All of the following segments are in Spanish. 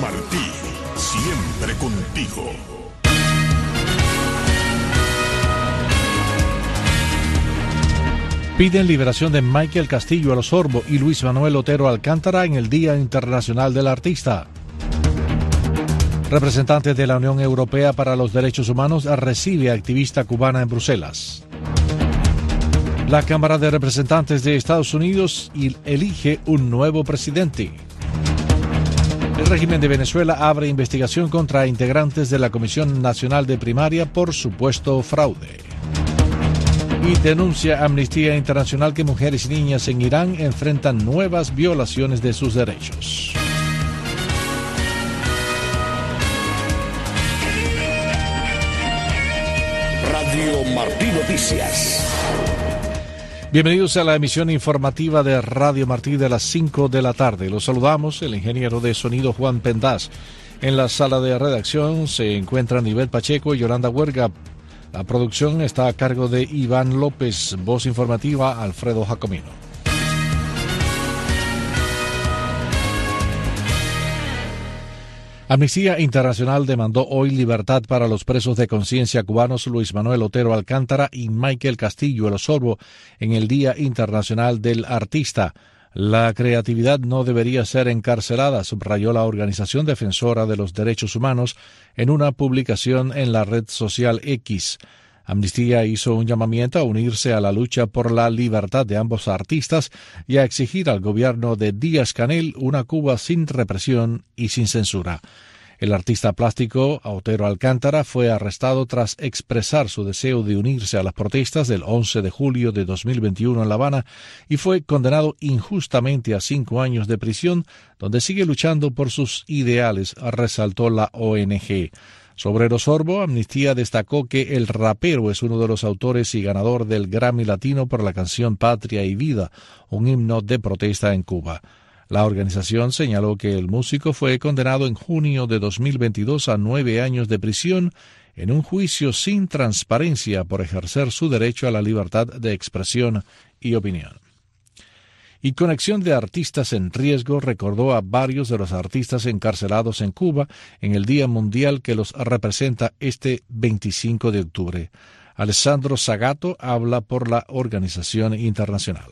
Martí, siempre contigo. Piden liberación de Michael Castillo El Osorbo y Luis Manuel Otero Alcántara en el Día Internacional del Artista. Representante de la Unión Europea para los Derechos Humanos recibe a activista cubana en Bruselas. La Cámara de Representantes de Estados Unidos elige un nuevo presidente. El régimen de Venezuela abre investigación contra integrantes de la Comisión Nacional de Primaria por supuesto fraude. Y denuncia Amnistía Internacional que mujeres y niñas en Irán enfrentan nuevas violaciones de sus derechos. Radio Martí Noticias. Bienvenidos a la emisión informativa de Radio Martí de las 5 de la tarde. Los saludamos, el ingeniero de sonido Juan Pendaz. En la sala de redacción se encuentran Nivel Pacheco y Yolanda Huerga. La producción está a cargo de Iván López, voz informativa Alfredo Jacomino. Amnistía Internacional demandó hoy libertad para los presos de conciencia cubanos Luis Manuel Otero Alcántara y Michael Castillo El Osorbo en el Día Internacional del Artista. La creatividad no debería ser encarcelada, subrayó la organización defensora de los derechos humanos en una publicación en la red social X. Amnistía hizo un llamamiento a unirse a la lucha por la libertad de ambos artistas y a exigir al gobierno de Díaz Canel una Cuba sin represión y sin censura. El artista plástico Otero Alcántara fue arrestado tras expresar su deseo de unirse a las protestas del 11 de julio de 2021 en La Habana y fue condenado injustamente a cinco años de prisión, donde sigue luchando por sus ideales, resaltó la ONG. Sobre el Sorbo, Amnistía destacó que el rapero es uno de los autores y ganador del Grammy Latino por la canción Patria y Vida, un himno de protesta en Cuba. La organización señaló que el músico fue condenado en junio de 2022 a nueve años de prisión en un juicio sin transparencia por ejercer su derecho a la libertad de expresión y opinión y Conexión de Artistas en Riesgo recordó a varios de los artistas encarcelados en Cuba en el Día Mundial que los representa este 25 de octubre. Alessandro Sagato habla por la organización internacional.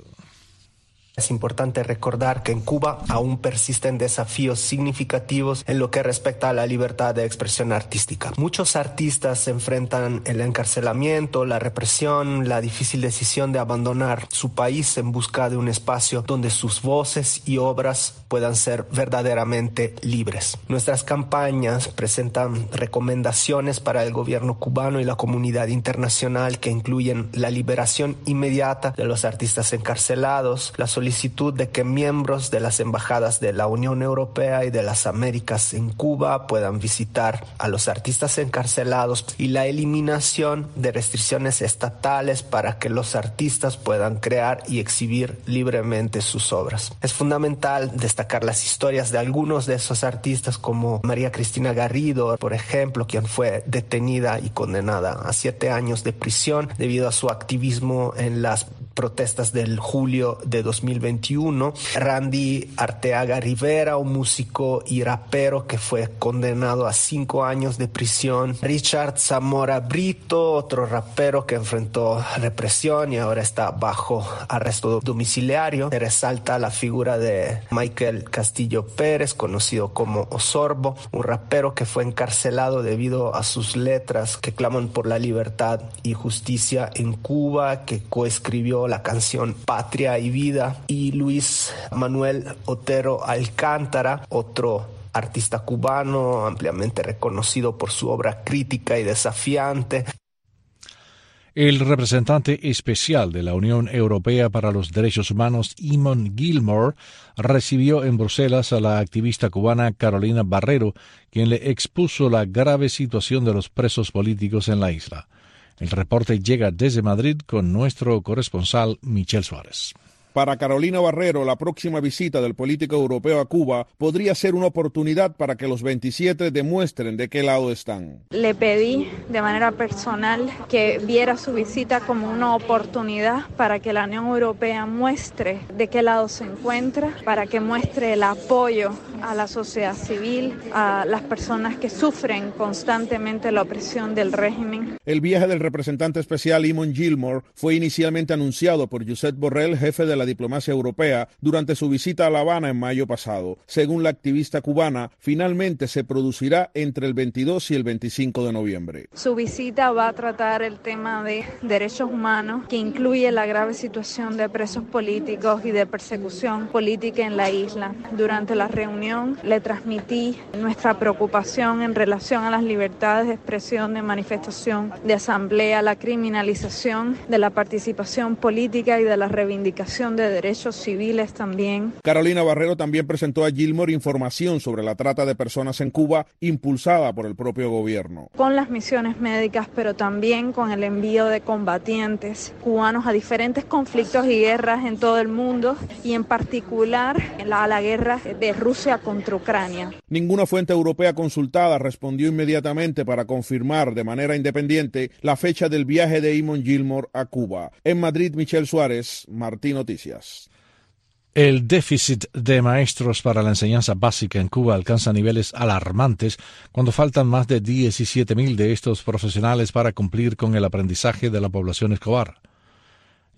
Es importante recordar que en Cuba aún persisten desafíos significativos en lo que respecta a la libertad de expresión artística. Muchos artistas enfrentan el encarcelamiento, la represión, la difícil decisión de abandonar su país en busca de un espacio donde sus voces y obras puedan ser verdaderamente libres. Nuestras campañas presentan recomendaciones para el gobierno cubano y la comunidad internacional que incluyen la liberación inmediata de los artistas encarcelados, la solicitud de que miembros de las embajadas de la Unión Europea y de las Américas en Cuba puedan visitar a los artistas encarcelados y la eliminación de restricciones estatales para que los artistas puedan crear y exhibir libremente sus obras. Es fundamental destacar las historias de algunos de esos artistas como María Cristina Garrido, por ejemplo, quien fue detenida y condenada a siete años de prisión debido a su activismo en las protestas del julio de 2021. Randy Arteaga Rivera, un músico y rapero que fue condenado a cinco años de prisión. Richard Zamora Brito, otro rapero que enfrentó represión y ahora está bajo arresto domiciliario. Se resalta la figura de Michael Castillo Pérez, conocido como Osorbo, un rapero que fue encarcelado debido a sus letras que claman por la libertad y justicia en Cuba, que coescribió la canción Patria y Vida y Luis Manuel Otero Alcántara, otro artista cubano ampliamente reconocido por su obra crítica y desafiante. El representante especial de la Unión Europea para los Derechos Humanos, Eamon Gilmore, recibió en Bruselas a la activista cubana Carolina Barrero, quien le expuso la grave situación de los presos políticos en la isla. El reporte llega desde Madrid con nuestro corresponsal Michel Suárez. Para Carolina Barrero, la próxima visita del político europeo a Cuba podría ser una oportunidad para que los 27 demuestren de qué lado están. Le pedí de manera personal que viera su visita como una oportunidad para que la Unión Europea muestre de qué lado se encuentra, para que muestre el apoyo a la sociedad civil, a las personas que sufren constantemente la opresión del régimen. El viaje del representante especial Eamon Gilmore fue inicialmente anunciado por Josep Borrell, jefe de la diplomacia europea, durante su visita a La Habana en mayo pasado. Según la activista cubana, finalmente se producirá entre el 22 y el 25 de noviembre. Su visita va a tratar el tema de derechos humanos, que incluye la grave situación de presos políticos y de persecución política en la isla. Durante la reunión le transmití nuestra preocupación en relación a las libertades de expresión, de manifestación, de asamblea, la criminalización de la participación política y de la reivindicación de derechos civiles también. Carolina Barrero también presentó a Gilmore información sobre la trata de personas en Cuba impulsada por el propio gobierno. Con las misiones médicas, pero también con el envío de combatientes cubanos a diferentes conflictos y guerras en todo el mundo y en particular a la guerra de Rusia contra Ucrania. Ninguna fuente europea consultada respondió inmediatamente para confirmar de manera independiente la fecha del viaje de Eamon Gilmore a Cuba. En Madrid, Michel Suárez, Martín El déficit de maestros para la enseñanza básica en Cuba alcanza niveles alarmantes cuando faltan más de 17.000 de estos profesionales para cumplir con el aprendizaje de la población escolar.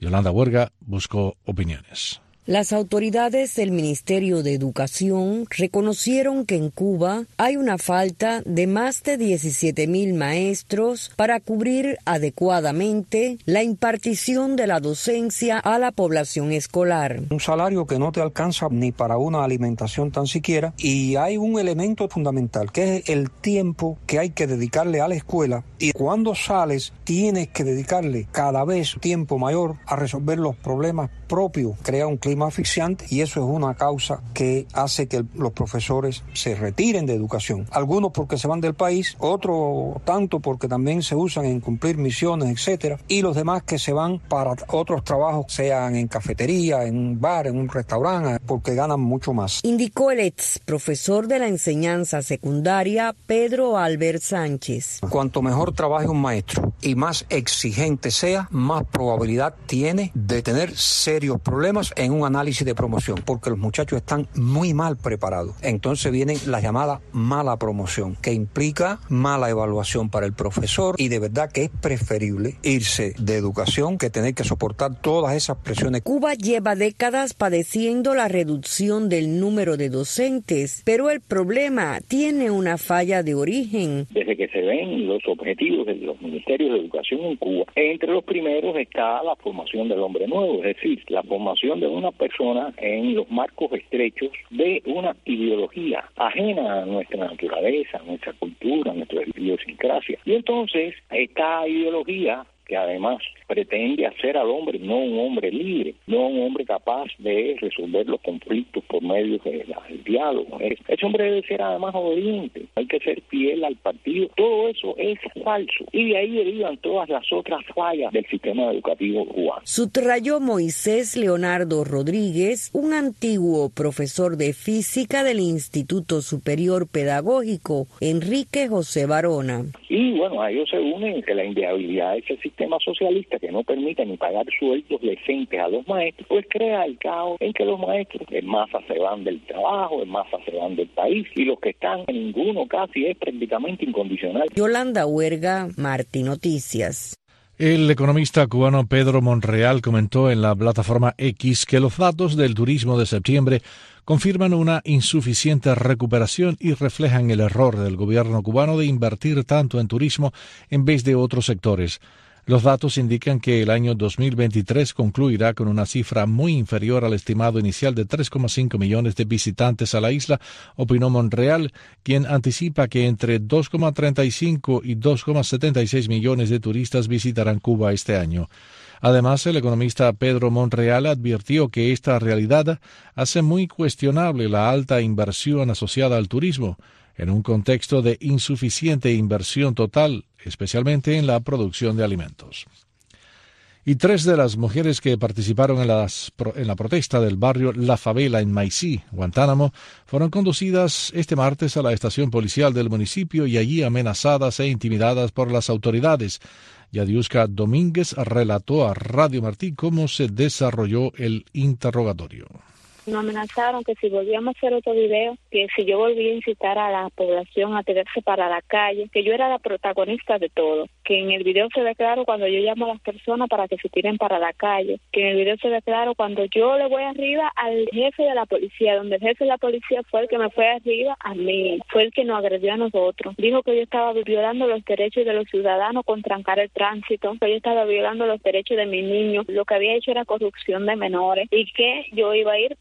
Yolanda Huerga buscó opiniones. Las autoridades del Ministerio de Educación reconocieron que en Cuba hay una falta de más de 17 mil maestros para cubrir adecuadamente la impartición de la docencia a la población escolar. Un salario que no te alcanza ni para una alimentación tan siquiera y hay un elemento fundamental que es el tiempo que hay que dedicarle a la escuela y cuando sales tienes que dedicarle cada vez tiempo mayor a resolver los problemas propios, crea un clima asfixiante y eso es una causa que hace que los profesores se retiren de educación. Algunos porque se van del país, otros tanto porque también se usan en cumplir misiones, etcétera, y los demás que se van para otros trabajos, sean en cafetería, en un bar, en un restaurante, porque ganan mucho más. Indicó el ex profesor de la enseñanza secundaria, Pedro Albert Sánchez. Cuanto mejor trabaje un maestro y más exigente sea, más probabilidad tiene de tener serios problemas en un análisis de promoción, porque los muchachos están muy mal preparados. Entonces viene la llamada mala promoción, que implica mala evaluación para el profesor y de verdad que es preferible irse de educación que tener que soportar todas esas presiones. Cuba lleva décadas padeciendo la reducción del número de docentes, pero el problema tiene una falla de origen. Desde que se ven los objetivos de los ministerios de educación en Cuba, entre los primeros está la formación del hombre nuevo, es decir, la formación de una persona en los marcos estrechos de una ideología ajena a nuestra naturaleza, a nuestra cultura, a nuestra idiosincrasia. Y entonces esta ideología que además pretende hacer al hombre no un hombre libre, no un hombre capaz de resolver los conflictos por medio del diálogo. Ese hombre debe ser además obediente, hay que ser fiel al partido. Todo eso es falso y de ahí derivan todas las otras fallas del sistema educativo cubano. Sutrayó Moisés Leonardo Rodríguez, un antiguo profesor de física del Instituto Superior Pedagógico Enrique José Barona. Y bueno, a ellos se unen que la inviabilidad de ese sistema socialista que no permite ni pagar sueldos decentes a los maestros, pues crea el caos en que los maestros en masa se van del trabajo, en masa se van del país y los que están en ninguno casi es prácticamente incondicional. Yolanda Huerga, Martín Noticias. El economista cubano Pedro Monreal comentó en la plataforma X que los datos del turismo de septiembre confirman una insuficiente recuperación y reflejan el error del gobierno cubano de invertir tanto en turismo en vez de otros sectores. Los datos indican que el año 2023 concluirá con una cifra muy inferior al estimado inicial de 3,5 millones de visitantes a la isla, opinó Monreal, quien anticipa que entre 2,35 y 2,76 millones de turistas visitarán Cuba este año. Además, el economista Pedro Monreal advirtió que esta realidad hace muy cuestionable la alta inversión asociada al turismo, en un contexto de insuficiente inversión total, especialmente en la producción de alimentos. y tres de las mujeres que participaron en, la protesta del barrio La Favela en Maicí, Guantánamo, fueron conducidas este martes a la estación policial del municipio y allí amenazadas e intimidadas por las autoridades. Yadiuska Domínguez relató a Radio Martí cómo se desarrolló el interrogatorio. Nos amenazaron que si volvíamos a hacer otro video, que si yo volvía a incitar a la población a tirarse para la calle, que yo era la protagonista de todo, que en el video se ve claro cuando yo llamo a las personas para que se tiren para la calle, que en el video se ve claro cuando yo le voy arriba al jefe de la policía, donde el jefe de la policía fue el que me fue arriba a mí, fue el que nos agredió a nosotros. Dijo que yo estaba violando los derechos de los ciudadanos con trancar el tránsito, que yo estaba violando los derechos de mis niños, lo que había hecho era corrupción de menores y que yo iba a ir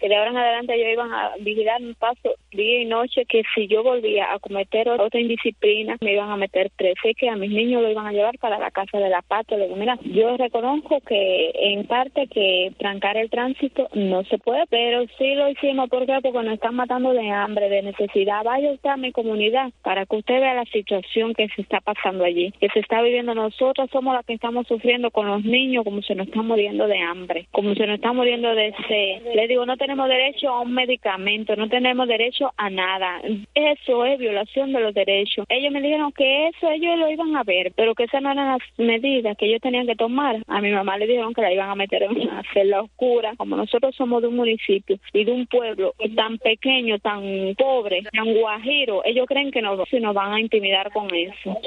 que de ahora en adelante ellos iban a vigilar un paso día y noche, que si yo volvía a cometer otra indisciplina, me iban a meter presa y que a mis niños lo iban a llevar para la casa de la pata. Le digo, mira, yo reconozco que en parte que trancar el tránsito no se puede, pero sí lo hicimos. Porque nos están matando de hambre, de necesidad. Vaya usted a mi comunidad para que usted vea la situación que se está pasando allí, que se está viviendo. Nosotros somos las que estamos sufriendo con los niños como se nos están muriendo de hambre, como se nos están muriendo de sed digo, no tenemos derecho a un medicamento, no tenemos derecho a nada. Eso es violación de los derechos. Ellos me dijeron que eso ellos lo iban a ver, pero que esas no eran las medidas que ellos tenían que tomar. A mi mamá le dijeron que la iban a meter en una celda oscura. Como nosotros somos de un municipio y de un pueblo tan pequeño, tan pobre, tan guajiro, ellos creen que nos, nos van a intimidar con eso.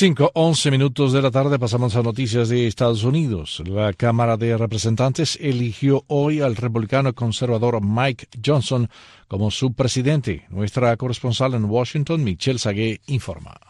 5, 11 minutos de la tarde pasamos a noticias de Estados Unidos. La Cámara de Representantes eligió hoy al republicano conservador Mike Johnson como su presidente. Nuestra corresponsal en Washington, Michelle Sagué, informa.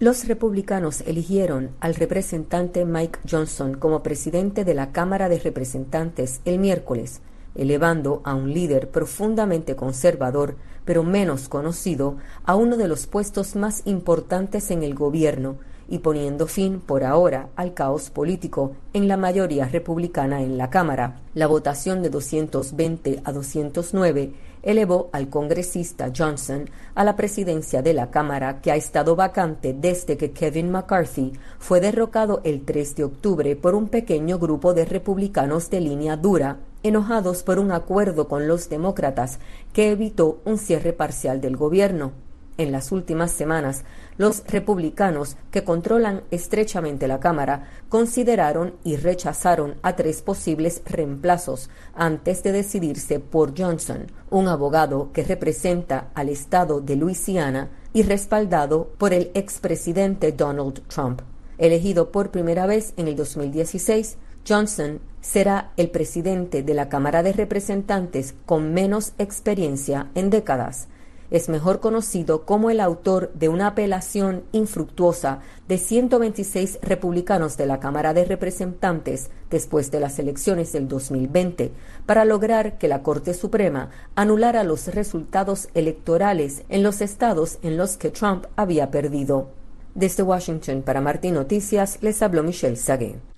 Los republicanos eligieron al representante Mike Johnson como presidente de la Cámara de Representantes el miércoles, elevando a un líder profundamente conservador pero menos conocido, a uno de los puestos más importantes en el gobierno y poniendo fin por ahora al caos político en la mayoría republicana en la Cámara. La votación de 220 a 209 elevó al congresista Johnson a la presidencia de la Cámara que ha estado vacante desde que Kevin McCarthy fue derrocado el 3 de octubre por un pequeño grupo de republicanos de línea dura enojados por un acuerdo con los demócratas que evitó un cierre parcial del gobierno. En las últimas semanas, los republicanos que controlan estrechamente la Cámara consideraron y rechazaron a tres posibles reemplazos antes de decidirse por Johnson, un abogado que representa al estado de Luisiana y respaldado por el expresidente Donald Trump. Elegido por primera vez en el 2016, Johnson será el presidente de la Cámara de Representantes con menos experiencia en décadas es mejor conocido como el autor de una apelación infructuosa de 126 republicanos de la Cámara de Representantes después de las elecciones del 2020 para lograr que la Corte Suprema anulara los resultados electorales en los estados en los que Trump había perdido. Desde Washington para Martín Noticias les habló Michelle Sagué.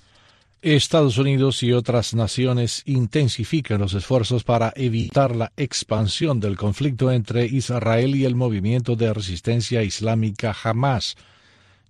Estados Unidos y otras naciones intensifican los esfuerzos para evitar la expansión del conflicto entre Israel y el movimiento de resistencia islámica Hamas.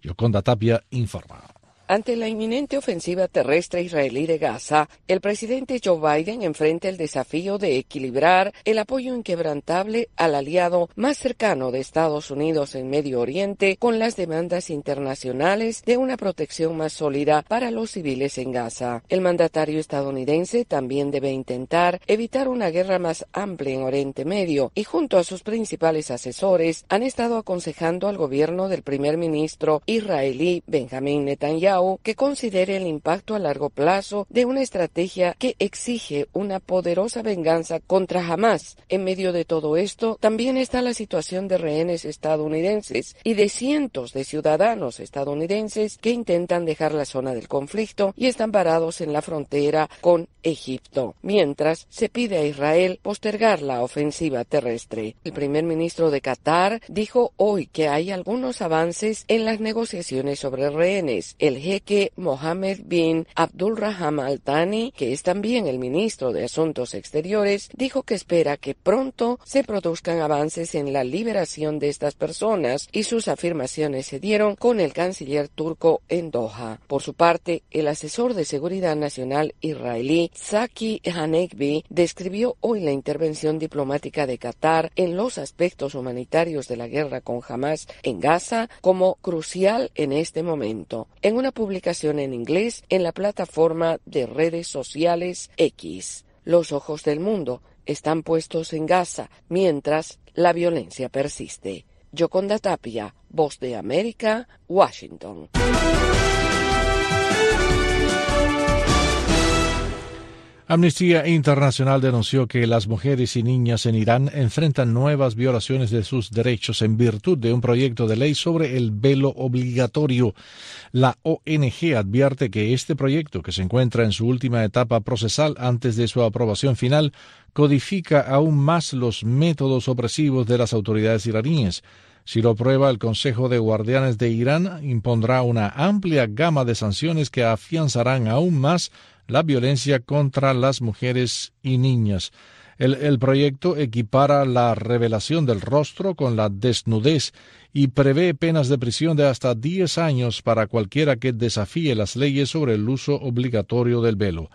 Yoconda Tapia informa. Ante la inminente ofensiva terrestre israelí de Gaza, el presidente Joe Biden enfrenta el desafío de equilibrar el apoyo inquebrantable al aliado más cercano de Estados Unidos en Medio Oriente con las demandas internacionales de una protección más sólida para los civiles en Gaza. El mandatario estadounidense también debe intentar evitar una guerra más amplia en Oriente Medio y junto a sus principales asesores han estado aconsejando al gobierno del primer ministro israelí Benjamin Netanyahu que considere el impacto a largo plazo de una estrategia que exige una poderosa venganza contra Hamas. En medio de todo esto, también está la situación de rehenes estadounidenses y de cientos de ciudadanos estadounidenses que intentan dejar la zona del conflicto y están parados en la frontera con Egipto, mientras se pide a Israel postergar la ofensiva terrestre. El primer ministro de Qatar dijo hoy que hay algunos avances en las negociaciones sobre rehenes. Jeque Mohammed bin Abdul Rahman Al Thani, que es también el ministro de Asuntos Exteriores, dijo que espera que pronto se produzcan avances en la liberación de estas personas y sus afirmaciones se dieron con el canciller turco en Doha. Por su parte, el asesor de seguridad nacional israelí Saki Hanekbi describió hoy la intervención diplomática de Qatar en los aspectos humanitarios de la guerra con Hamas en Gaza como crucial en este momento. En una publicación en inglés en la plataforma de redes sociales X. Los ojos del mundo están puestos en Gaza mientras la violencia persiste. Yoconda Tapia, Voz de América, Washington. Amnistía Internacional denunció que las mujeres y niñas en Irán enfrentan nuevas violaciones de sus derechos en virtud de un proyecto de ley sobre el velo obligatorio. La ONG advierte que este proyecto, que se encuentra en su última etapa procesal antes de su aprobación final, codifica aún más los métodos opresivos de las autoridades iraníes. Si lo aprueba, el Consejo de Guardianes de Irán impondrá una amplia gama de sanciones que afianzarán aún más la violencia contra las mujeres y niñas. El, proyecto equipara la revelación del rostro con la desnudez y prevé penas de prisión de hasta 10 años para cualquiera que desafíe las leyes sobre el uso obligatorio del velo.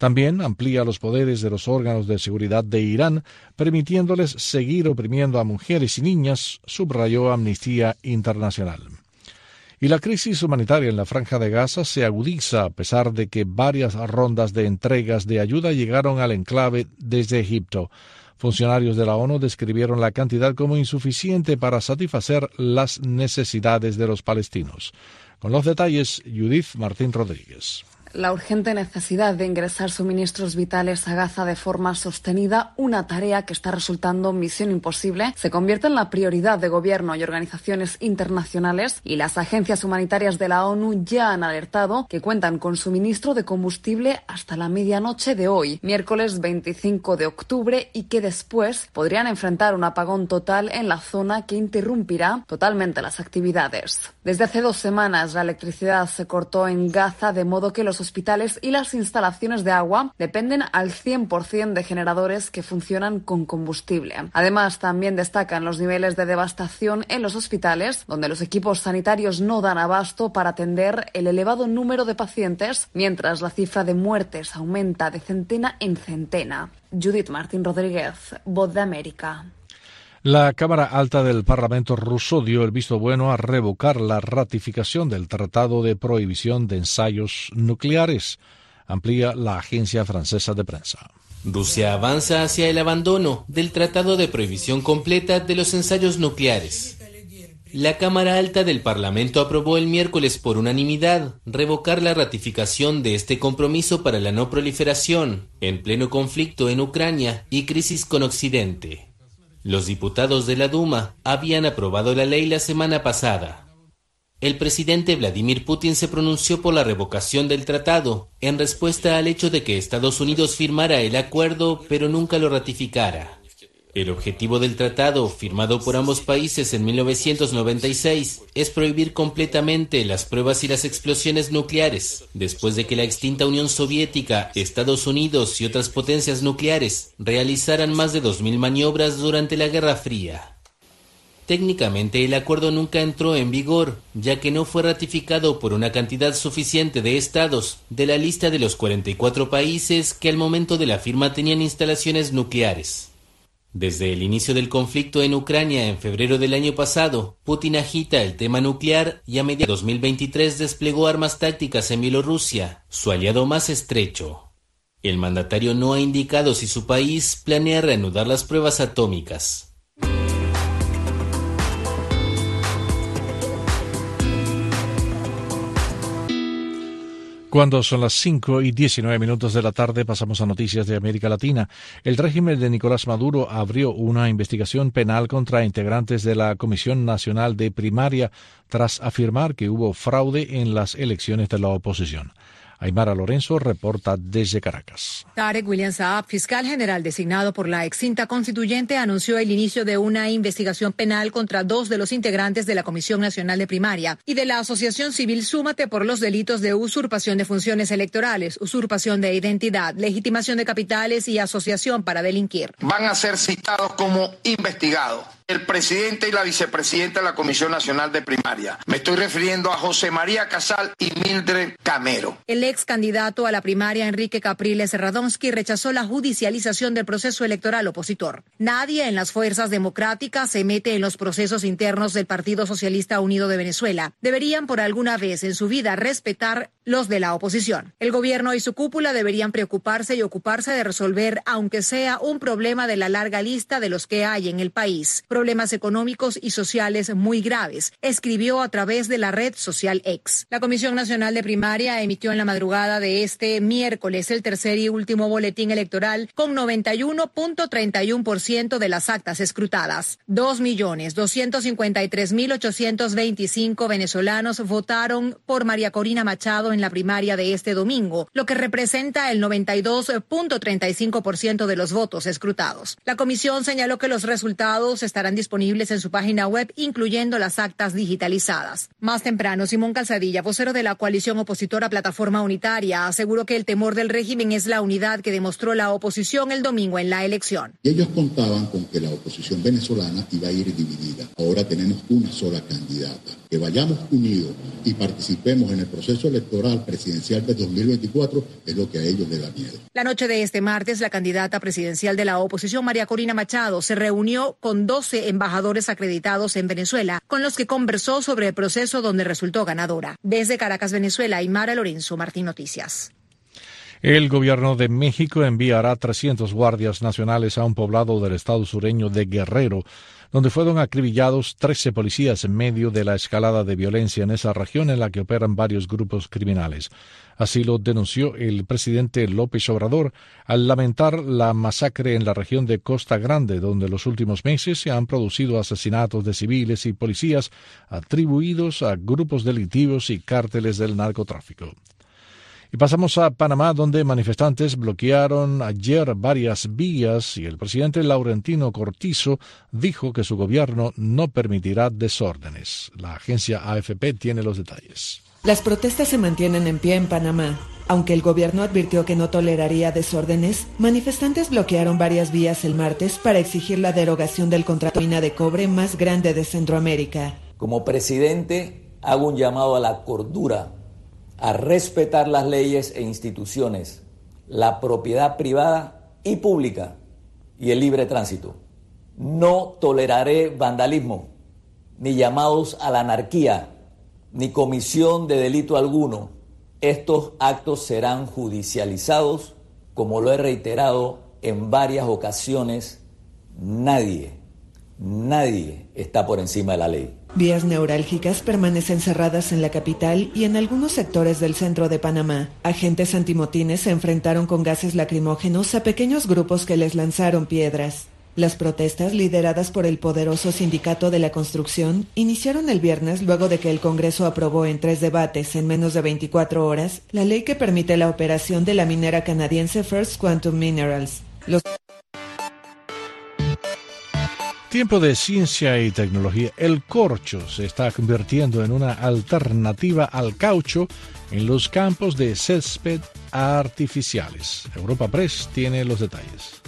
También amplía los poderes de los órganos de seguridad de Irán, permitiéndoles seguir oprimiendo a mujeres y niñas, subrayó Amnistía Internacional. Y la crisis humanitaria en la franja de Gaza se agudiza a pesar de que varias rondas de entregas de ayuda llegaron al enclave desde Egipto. Funcionarios de la ONU describieron la cantidad como insuficiente para satisfacer las necesidades de los palestinos. Con los detalles, Judith Martín Rodríguez la urgente necesidad de ingresar suministros vitales a Gaza de forma sostenida, una tarea que está resultando misión imposible, se convierte en la prioridad de gobierno y organizaciones internacionales y las agencias humanitarias de la ONU ya han alertado que cuentan con suministro de combustible hasta la medianoche de hoy, miércoles 25 de octubre, y que después podrían enfrentar un apagón total en la zona que interrumpirá totalmente las actividades. Desde hace dos semanas la electricidad se cortó en Gaza de modo que los hospitales y las instalaciones de agua dependen al 100% de generadores que funcionan con combustible. Además, también destacan los niveles de devastación en los hospitales, donde los equipos sanitarios no dan abasto para atender el elevado número de pacientes, mientras la cifra de muertes aumenta de centena en centena. Judith Martín Rodríguez, Voz de América. La Cámara Alta del Parlamento ruso dio el visto bueno a revocar la ratificación del Tratado de Prohibición de Ensayos Nucleares, amplía la agencia francesa de prensa. Rusia avanza hacia el abandono del Tratado de Prohibición Completa de los Ensayos Nucleares. La Cámara Alta del Parlamento aprobó el miércoles por unanimidad revocar la ratificación de este compromiso para la no proliferación en pleno conflicto en Ucrania y crisis con Occidente. Los diputados de la Duma habían aprobado la ley la semana pasada. El presidente Vladimir Putin se pronunció por la revocación del tratado en respuesta al hecho de que Estados Unidos firmara el acuerdo pero nunca lo ratificara. El objetivo del tratado, firmado por ambos países en 1996, es prohibir completamente las pruebas y las explosiones nucleares, después de que la extinta Unión Soviética, Estados Unidos y otras potencias nucleares realizaran más de 2.000 maniobras durante la Guerra Fría. Técnicamente el acuerdo nunca entró en vigor, ya que no fue ratificado por una cantidad suficiente de estados de la lista de los 44 países que al momento de la firma tenían instalaciones nucleares. Desde el inicio del conflicto en Ucrania en febrero del año pasado, Putin agita el tema nuclear y a mediados de 2023 desplegó armas tácticas en Bielorrusia, su aliado más estrecho. El mandatario no ha indicado si su país planea reanudar las pruebas atómicas. Cuando son las 5 y 19 minutos de la tarde pasamos a noticias de América Latina. El régimen de Nicolás Maduro abrió una investigación penal contra integrantes de la Comisión Nacional de Primaria tras afirmar que hubo fraude en las elecciones de la oposición. Aymara Lorenzo reporta desde Caracas. Tarek William Saab, fiscal general designado por la extinta constituyente, anunció el inicio de una investigación penal contra dos de los integrantes de la Comisión Nacional de Primaria y de la Asociación Civil Súmate por los delitos de usurpación de funciones electorales, usurpación de identidad, legitimación de capitales y asociación para delinquir. Van a ser citados como investigados el presidente y la vicepresidenta de la Comisión Nacional de Primaria. Me estoy refiriendo a José María Casal y Mildred Camero. El ex candidato a la primaria, Enrique Capriles Radonsky, rechazó la judicialización del proceso electoral opositor. Nadie en las fuerzas democráticas se mete en los procesos internos del Partido Socialista Unido de Venezuela. Deberían por alguna vez en su vida respetar los de la oposición. El gobierno y su cúpula deberían preocuparse y ocuparse de resolver, aunque sea un problema de la larga lista de los que hay en el país problemas económicos y sociales muy graves, escribió a través de la red social X. La Comisión Nacional de Primaria emitió en la madrugada de este miércoles el tercer y último boletín electoral con 91.31% de las actas escrutadas. 2.253.825 venezolanos votaron por María Corina Machado en la primaria de este domingo, lo que representa el 92.35% de los votos escrutados. La comisión señaló que los resultados estarán disponibles en su página web, incluyendo las actas digitalizadas. Más temprano, Simón Calzadilla, vocero de la coalición opositora Plataforma Unitaria, aseguró que el temor del régimen es la unidad que demostró la oposición el domingo en la elección. Ellos contaban con que la oposición venezolana iba a ir dividida. Ahora tenemos una sola candidata. Que vayamos unidos y participemos en el proceso electoral presidencial de 2024 es lo que a ellos les da miedo. La noche de este martes, la candidata presidencial de la oposición, María Corina Machado, se reunió con 12 embajadores acreditados en Venezuela, con los que conversó sobre el proceso donde resultó ganadora. Desde Caracas, Venezuela, Aymara Lorenzo, Martín Noticias. El gobierno de México enviará 300 guardias nacionales a un poblado del estado sureño de Guerrero, donde fueron acribillados 13 policías en medio de la escalada de violencia en esa región en la que operan varios grupos criminales. Así lo denunció el presidente López Obrador al lamentar la masacre en la región de Costa Grande, donde los últimos meses se han producido asesinatos de civiles y policías atribuidos a grupos delictivos y cárteles del narcotráfico. Y pasamos a Panamá, donde manifestantes bloquearon ayer varias vías y el presidente Laurentino Cortizo dijo que su gobierno no permitirá desórdenes. La agencia AFP tiene los detalles. Las protestas se mantienen en pie en Panamá. Aunque el gobierno advirtió que no toleraría desórdenes, manifestantes bloquearon varias vías el martes para exigir la derogación del contrato de mina de cobre más grande de Centroamérica. Como presidente, hago un llamado a la cordura, a respetar las leyes e instituciones, la propiedad privada y pública y el libre tránsito. No toleraré vandalismo ni llamados a la anarquía ni comisión de delito alguno, estos actos serán judicializados, como lo he reiterado en varias ocasiones, nadie, nadie está por encima de la ley. Vías neurálgicas permanecen cerradas en la capital y en algunos sectores del centro de Panamá. Agentes antimotines se enfrentaron con gases lacrimógenos a pequeños grupos que les lanzaron piedras. Las protestas, lideradas por el poderoso sindicato de la construcción, iniciaron el viernes luego de que el Congreso aprobó en tres debates en menos de 24 horas la ley que permite la operación de la minera canadiense First Quantum Minerals. Tiempo de ciencia y tecnología. El corcho se está convirtiendo en una alternativa al caucho en los campos de césped artificiales. Europa Press tiene los detalles.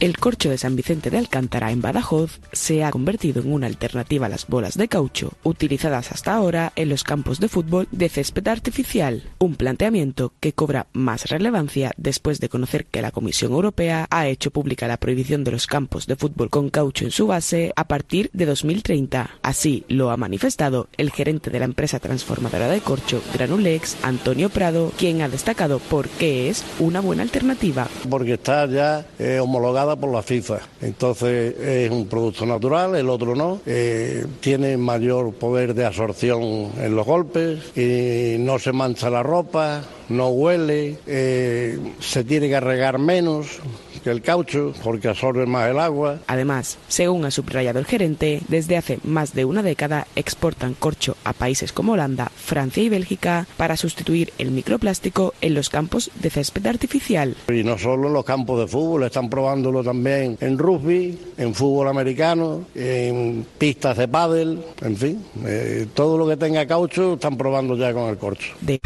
El corcho de San Vicente de Alcántara en Badajoz se ha convertido en una alternativa a las bolas de caucho utilizadas hasta ahora en los campos de fútbol de césped artificial, un planteamiento que cobra más relevancia después de conocer que la Comisión Europea ha hecho pública la prohibición de los campos de fútbol con caucho en su base a partir de 2030. Así lo ha manifestado el gerente de la empresa transformadora de corcho Granulex, Antonio Prado, quien ha destacado por qué es una buena alternativa. Porque está ya eh, homologado por la FIFA. Entonces es un producto natural, el otro no. Eh, tiene mayor poder de absorción en los golpes y no se mancha la ropa, no huele, eh, se tiene que regar menos que el caucho porque absorbe más el agua. Además, según ha subrayado el gerente, desde hace más de una década exportan corcho a países como Holanda, Francia y Bélgica para sustituir el microplástico en los campos de césped artificial. Y no solo en los campos de fútbol, están probándolo también en rugby, en fútbol americano, en pistas de pádel, en fin, eh, todo lo que tenga caucho están probando ya con el corcho. De...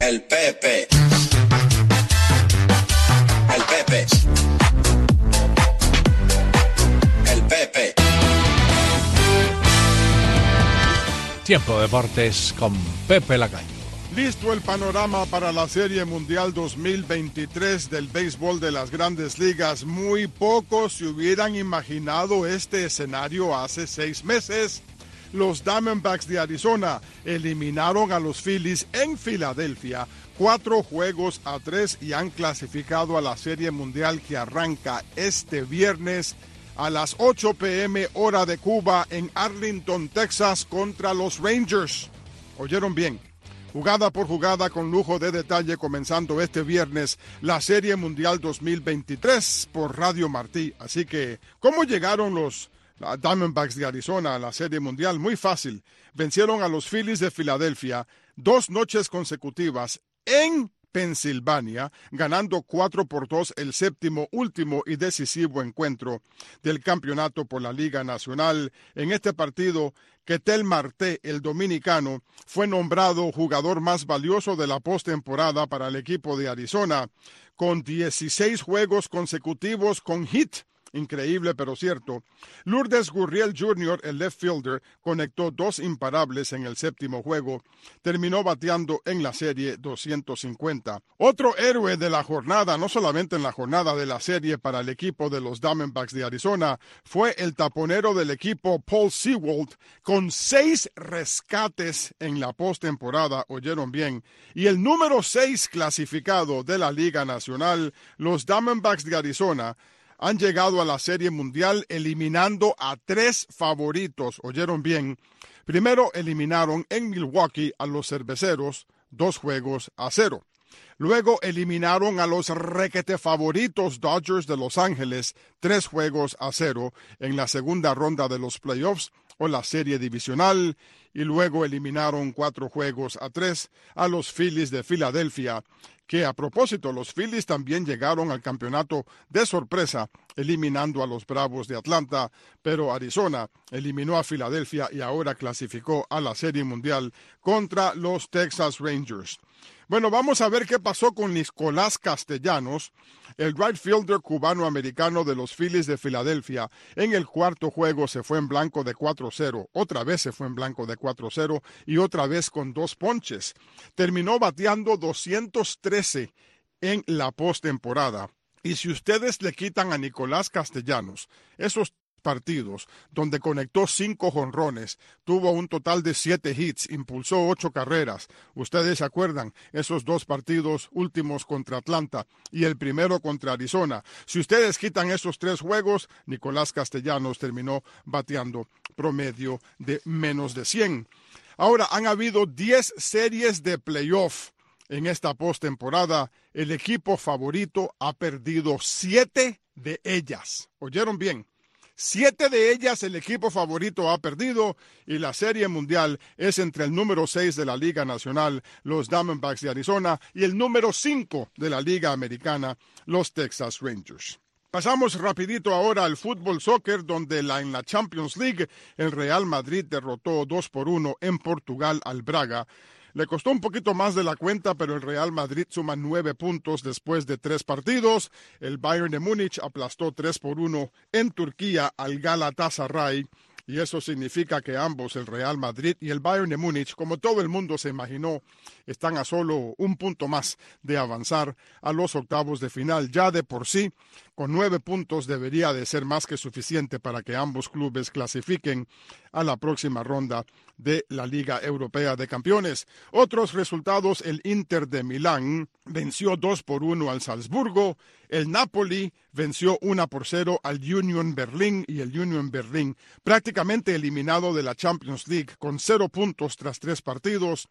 El Pepe. El Pepe. El Pepe. Tiempo de deportes con Pepe Lacaño. Listo el panorama para la Serie Mundial 2023 del béisbol de las grandes ligas. Muy pocos se hubieran imaginado este escenario hace seis meses. Los Diamondbacks de Arizona eliminaron a los Phillies en Filadelfia cuatro juegos a tres y han clasificado a la Serie Mundial que arranca este viernes a las 8 pm hora de Cuba en Arlington, Texas contra los Rangers. ¿Oyeron bien? Jugada por jugada con lujo de detalle comenzando este viernes la Serie Mundial 2023 por Radio Martí. Así que, ¿cómo llegaron los Diamondbacks de Arizona a la Serie Mundial? Muy fácil. Vencieron a los Phillies de Filadelfia dos noches consecutivas en Pensilvania, ganando 4 por 2 el séptimo, último y decisivo encuentro del campeonato por la Liga Nacional. En este partido, Ketel Marte, el dominicano, fue nombrado jugador más valioso de la postemporada para el equipo de Arizona, con 16 juegos consecutivos con hit Increíble pero cierto. Lourdes Gurriel Jr., el left fielder, conectó dos imparables en el séptimo juego. Terminó bateando en la serie 250. Otro héroe de la jornada, no solamente en la jornada de la serie para el equipo de los Diamondbacks de Arizona, fue el taponero del equipo Paul Sewald con seis rescates en la postemporada, oyeron bien. Y el número seis clasificado de la Liga Nacional, los Diamondbacks de Arizona, han llegado a la Serie Mundial eliminando a tres favoritos. ¿Oyeron bien? Primero eliminaron en Milwaukee a los cerveceros, dos juegos a cero. Luego eliminaron a los requete favoritos Dodgers de Los Ángeles, tres juegos a cero en la segunda ronda de los playoffs o la serie divisional. Y luego eliminaron cuatro juegos a tres a los Phillies de Filadelfia, que a propósito los Phillies también llegaron al campeonato de sorpresa, eliminando a los Bravos de Atlanta, pero Arizona eliminó a Filadelfia y ahora clasificó a la Serie Mundial contra los Texas Rangers. Bueno, vamos a ver qué pasó con Nicolás Castellanos, el right fielder cubano-americano de los Phillies de Filadelfia. En el cuarto juego se fue en blanco de 4-0, otra vez se fue en blanco de 4-0 y otra vez con dos ponches. Terminó bateando 213 en la postemporada. Y si ustedes le quitan a Nicolás Castellanos esos partidos, donde conectó cinco jonrones, tuvo un total de siete hits, impulsó ocho carreras. Ustedes se acuerdan, esos dos partidos últimos contra Atlanta y el primero contra Arizona. Si ustedes quitan esos tres juegos, Nicolás Castellanos terminó bateando promedio de menos de 100. Ahora han habido 10 series de playoff. En esta postemporada, el equipo favorito ha perdido siete de ellas. ¿Oyeron bien? Siete de ellas el equipo favorito ha perdido y la Serie Mundial es entre el número 6 de la Liga Nacional, los Diamondbacks de Arizona, y el número 5 de la Liga Americana, los Texas Rangers. Pasamos rapidito ahora al fútbol soccer, donde en la Champions League el Real Madrid derrotó 2 por 1 en Portugal al Braga. Le costó un poquito más de la cuenta, pero el Real Madrid suma nueve puntos después de tres partidos. El Bayern de Múnich aplastó tres por uno en Turquía al Galatasaray. Y eso significa que ambos, el Real Madrid y el Bayern de Múnich, como todo el mundo se imaginó, están a solo un punto más de avanzar a los octavos de final. Ya de por sí, con nueve puntos debería de ser más que suficiente para que ambos clubes clasifiquen a la próxima ronda de la Liga Europea de Campeones. Otros resultados, el Inter de Milán venció 2 por 1 al Salzburgo, el Napoli venció 1 por 0 al Union Berlin y el Union Berlin prácticamente eliminado de la Champions League con cero puntos tras tres partidos.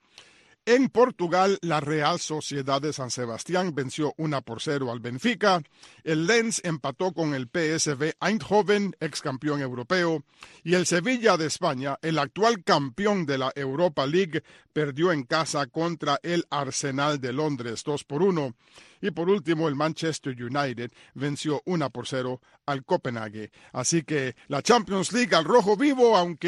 En Portugal, la Real Sociedad de San Sebastián venció 1 por 0 al Benfica. El Lens empató con el PSV Eindhoven, ex campeón europeo. Y el Sevilla de España, el actual campeón de la Europa League, perdió en casa contra el Arsenal de Londres 2 por 1. Y por último, el Manchester United venció 1 por 0 al Copenhague. Así que la Champions League al rojo vivo, aunque